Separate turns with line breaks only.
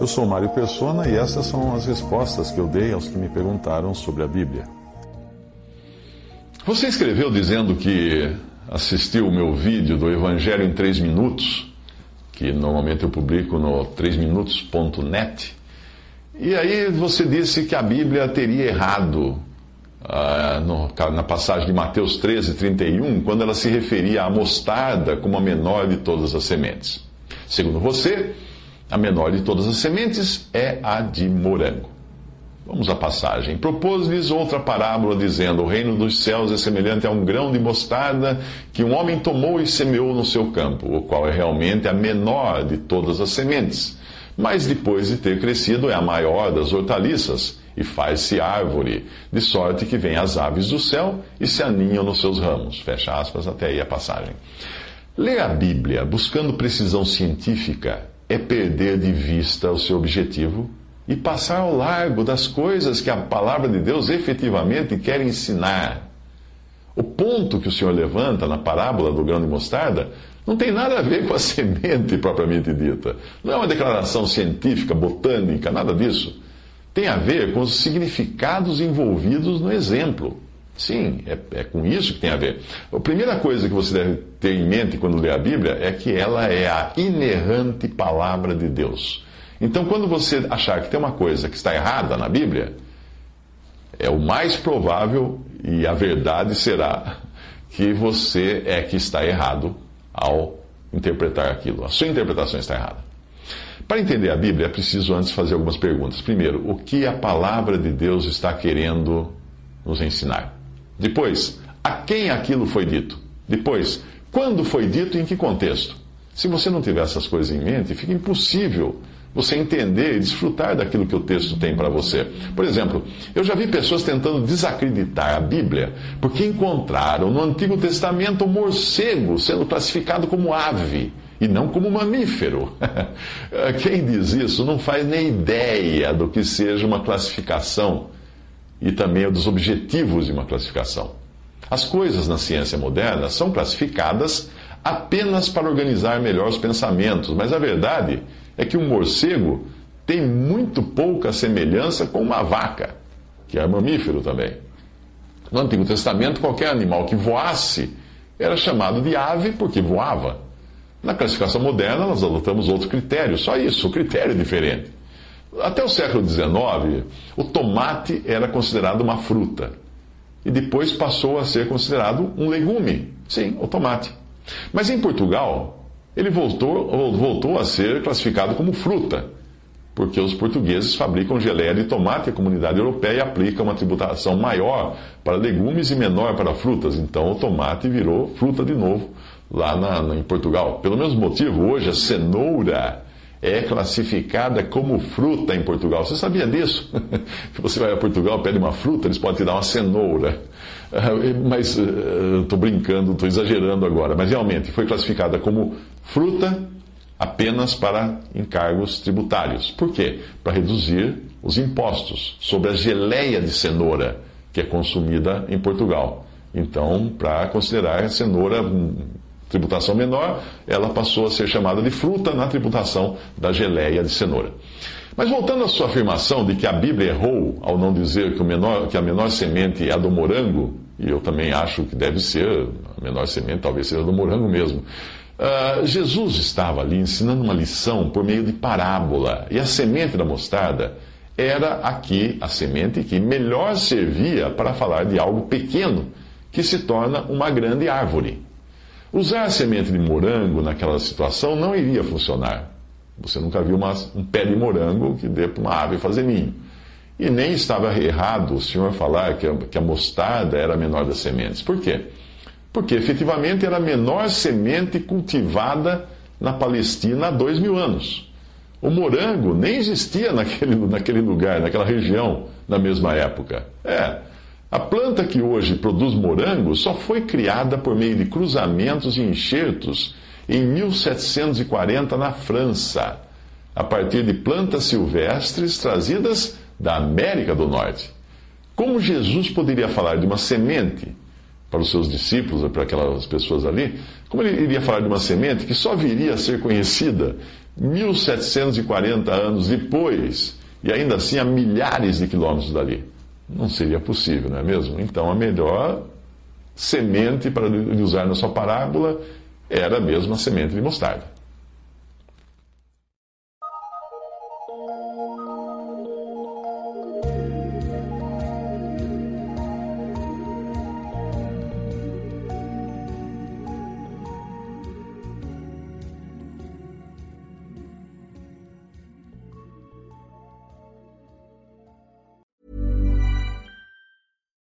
Eu sou Mário Persona e essas são as respostas que eu dei aos que me perguntaram sobre a Bíblia. Você escreveu dizendo que assistiu o meu vídeo do Evangelho em 3 minutos, que normalmente eu publico no 3minutos.net. E aí você disse que a Bíblia teria errado ah, no, na passagem de Mateus 13, 31, quando ela se referia à mostarda como a menor de todas as sementes. Segundo você, a menor de todas as sementes é a de morango. Vamos à passagem. Propôs-lhes outra parábola, dizendo: O reino dos céus é semelhante a um grão de mostarda que um homem tomou e semeou no seu campo, o qual é realmente a menor de todas as sementes. Mas depois de ter crescido, é a maior das hortaliças e faz-se árvore, de sorte que vêm as aves do céu e se aninham nos seus ramos. Fecha aspas, até aí a passagem. Ler a Bíblia buscando precisão científica é perder de vista o seu objetivo e passar ao largo das coisas que a palavra de Deus efetivamente quer ensinar. O ponto que o Senhor levanta na parábola do grão de mostarda não tem nada a ver com a semente propriamente dita. Não é uma declaração científica, botânica, nada disso. Tem a ver com os significados envolvidos no exemplo. Sim, é, é, com isso que tem a ver. A primeira coisa que você deve ter em mente quando lê a Bíblia é que ela é a inerrante palavra de Deus. Então, quando você achar que tem uma coisa que está errada na Bíblia, é o mais provável e a verdade será que você é que está errado ao interpretar aquilo. A sua interpretação está errada. Para entender a Bíblia, é preciso antes fazer algumas perguntas. Primeiro, o que a palavra de Deus está querendo nos ensinar? Depois, a quem aquilo foi dito? Depois, quando foi dito e em que contexto? Se você não tiver essas coisas em mente, fica impossível você entender e desfrutar daquilo que o texto tem para você. Por exemplo, eu já vi pessoas tentando desacreditar a Bíblia porque encontraram no Antigo Testamento o morcego sendo classificado como ave e não como mamífero. Quem diz isso não faz nem ideia do que seja uma classificação e também dos objetivos de uma classificação. As coisas na ciência moderna são classificadas apenas para organizar melhor os pensamentos, mas a verdade é que o morcego tem muito pouca semelhança com uma vaca, que é mamífero também. No Antigo Testamento, qualquer animal que voasse era chamado de ave porque voava. Na classificação moderna, nós adotamos outro critério, só isso, o critério é diferente. Até o século XIX, o tomate era considerado uma fruta. E depois passou a ser considerado um legume. Sim, o tomate. Mas em Portugal, ele voltou, voltou a ser classificado como fruta, porque os portugueses fabricam geleia de tomate e a comunidade europeia aplica uma tributação maior para legumes e menor para frutas. Então o tomate virou fruta de novo lá na, na, em Portugal. Pelo mesmo motivo, hoje a cenoura é classificada como fruta em Portugal. Você sabia disso? que você vai a Portugal, pede uma fruta, eles podem te dar uma cenoura. Mas estou brincando, estou exagerando agora. Mas realmente foi classificada como fruta apenas para encargos tributários. Por quê? Para reduzir os impostos sobre a geleia de cenoura que é consumida em Portugal. Então, para considerar a cenoura tributação menor, ela passou a ser chamada de fruta na tributação da geleia de cenoura. Mas voltando à sua afirmação de que a Bíblia errou ao não dizer que, menor, que a menor semente é a do morango, e eu também acho que deve ser, a menor semente talvez seja do morango mesmo. Uh, Jesus estava ali ensinando uma lição por meio de parábola, e a semente da mostarda era aqui a semente que melhor servia para falar de algo pequeno que se torna uma grande árvore. Usar a semente de morango naquela situação não iria funcionar. Você nunca viu uma, um pé de morango que dê para uma ave fazer ninho. E nem estava errado o senhor falar que a, que a mostarda era a menor das sementes. Por quê? porque efetivamente era a menor semente cultivada na Palestina há dois mil anos. O morango nem existia naquele, naquele lugar, naquela região, na mesma época. É. A planta que hoje produz morango só foi criada por meio de cruzamentos e enxertos em 1740 na França, a partir de plantas silvestres trazidas da América do Norte. Como Jesus poderia falar de uma semente para os seus discípulos, para aquelas pessoas ali, como ele iria falar de uma semente que só viria a ser conhecida 1740 anos depois, e ainda assim a milhares de quilômetros dali? Não seria possível, não é mesmo? Então a melhor semente para usar na sua parábola era mesmo a semente de mostarda.